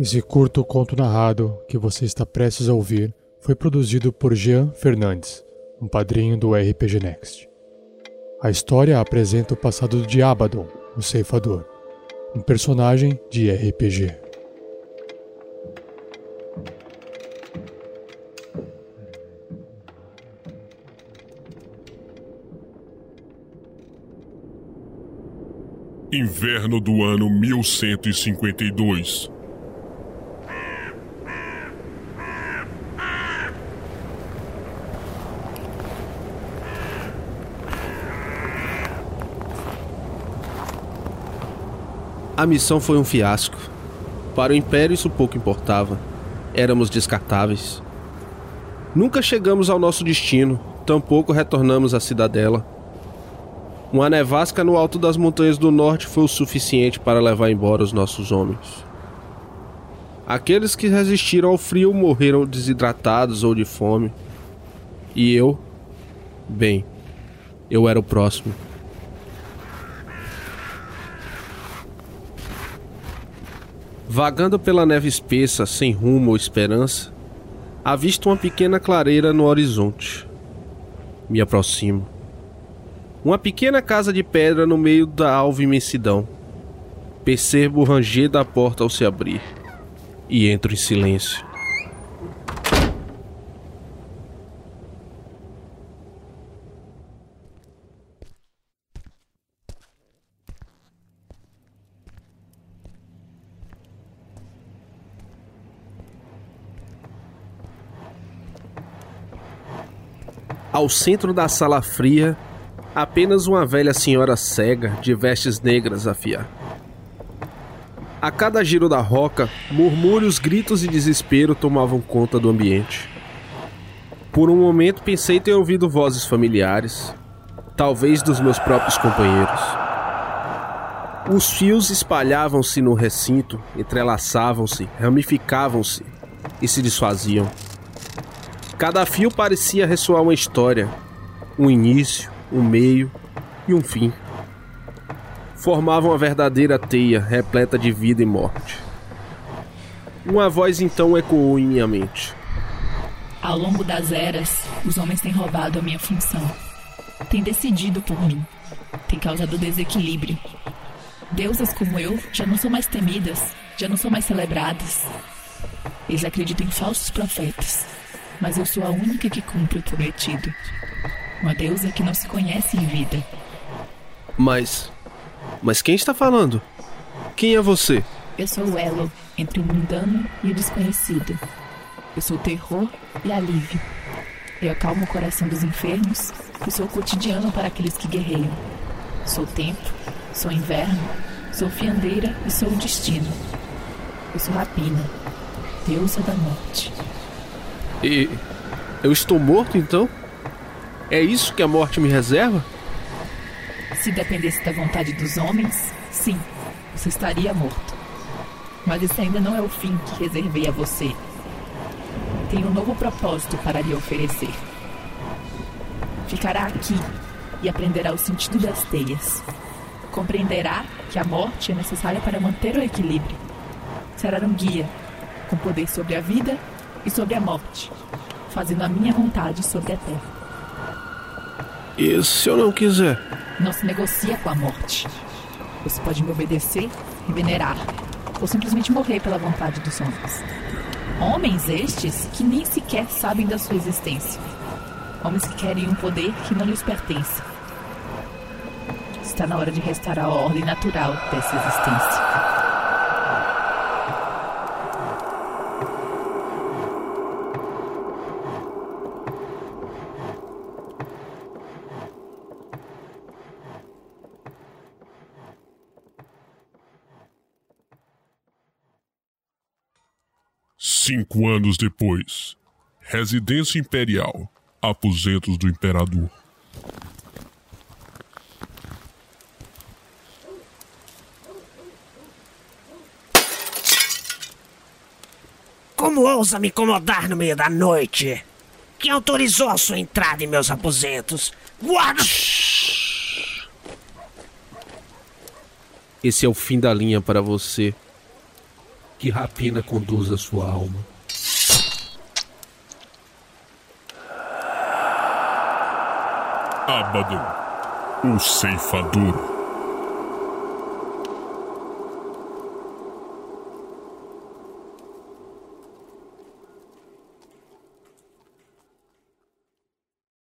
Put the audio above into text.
Esse curto conto narrado que você está prestes a ouvir foi produzido por Jean Fernandes, um padrinho do RPG Next. A história apresenta o passado de Abaddon, o ceifador, um personagem de RPG. Inverno do ano 1152. A missão foi um fiasco. Para o Império isso pouco importava. Éramos descartáveis. Nunca chegamos ao nosso destino, tampouco retornamos à cidadela. Uma nevasca no alto das montanhas do norte foi o suficiente para levar embora os nossos homens. Aqueles que resistiram ao frio morreram desidratados ou de fome. E eu? Bem, eu era o próximo. Vagando pela neve espessa, sem rumo ou esperança, avisto uma pequena clareira no horizonte. Me aproximo. Uma pequena casa de pedra no meio da alva imensidão. Percebo o ranger da porta ao se abrir e entro em silêncio. Ao centro da sala fria, apenas uma velha senhora cega de vestes negras a fiar. A cada giro da roca, murmúrios, gritos e desespero tomavam conta do ambiente. Por um momento pensei ter ouvido vozes familiares, talvez dos meus próprios companheiros. Os fios espalhavam-se no recinto, entrelaçavam-se, ramificavam-se e se desfaziam. Cada fio parecia ressoar uma história, um início, um meio e um fim. Formavam uma verdadeira teia repleta de vida e morte. Uma voz então ecoou em minha mente. Ao longo das eras, os homens têm roubado a minha função. Têm decidido por mim. Têm causado desequilíbrio. Deusas como eu já não são mais temidas, já não são mais celebradas. Eles acreditam em falsos profetas mas eu sou a única que cumpre o prometido. Uma deusa que não se conhece em vida. Mas. Mas quem está falando? Quem é você? Eu sou o elo entre o mundano e o desconhecido. Eu sou terror e alívio. Eu acalmo o coração dos enfermos e sou o cotidiano para aqueles que guerreiam. Sou tempo, sou inverno, sou fiandeira e sou o destino. Eu sou rapina, deusa da morte. E eu estou morto então? É isso que a morte me reserva? Se dependesse da vontade dos homens, sim, você estaria morto. Mas esse ainda não é o fim que reservei a você. Tenho um novo propósito para lhe oferecer. Ficará aqui e aprenderá o sentido das teias. Compreenderá que a morte é necessária para manter o equilíbrio. Será um guia, com poder sobre a vida e sobre a morte, fazendo a minha vontade sobre a terra. E se eu não quiser? Não se negocia com a morte. Você pode me obedecer e venerar, ou simplesmente morrer pela vontade dos homens. Homens estes que nem sequer sabem da sua existência. Homens que querem um poder que não lhes pertence. Está na hora de restaurar a ordem natural dessa existência. Cinco anos depois, Residência Imperial, aposentos do Imperador. Como ousa me incomodar no meio da noite? Quem autorizou a sua entrada em meus aposentos? Guarda! Esse é o fim da linha para você. Que rapina conduz a sua alma. Abaddon, o ceifador.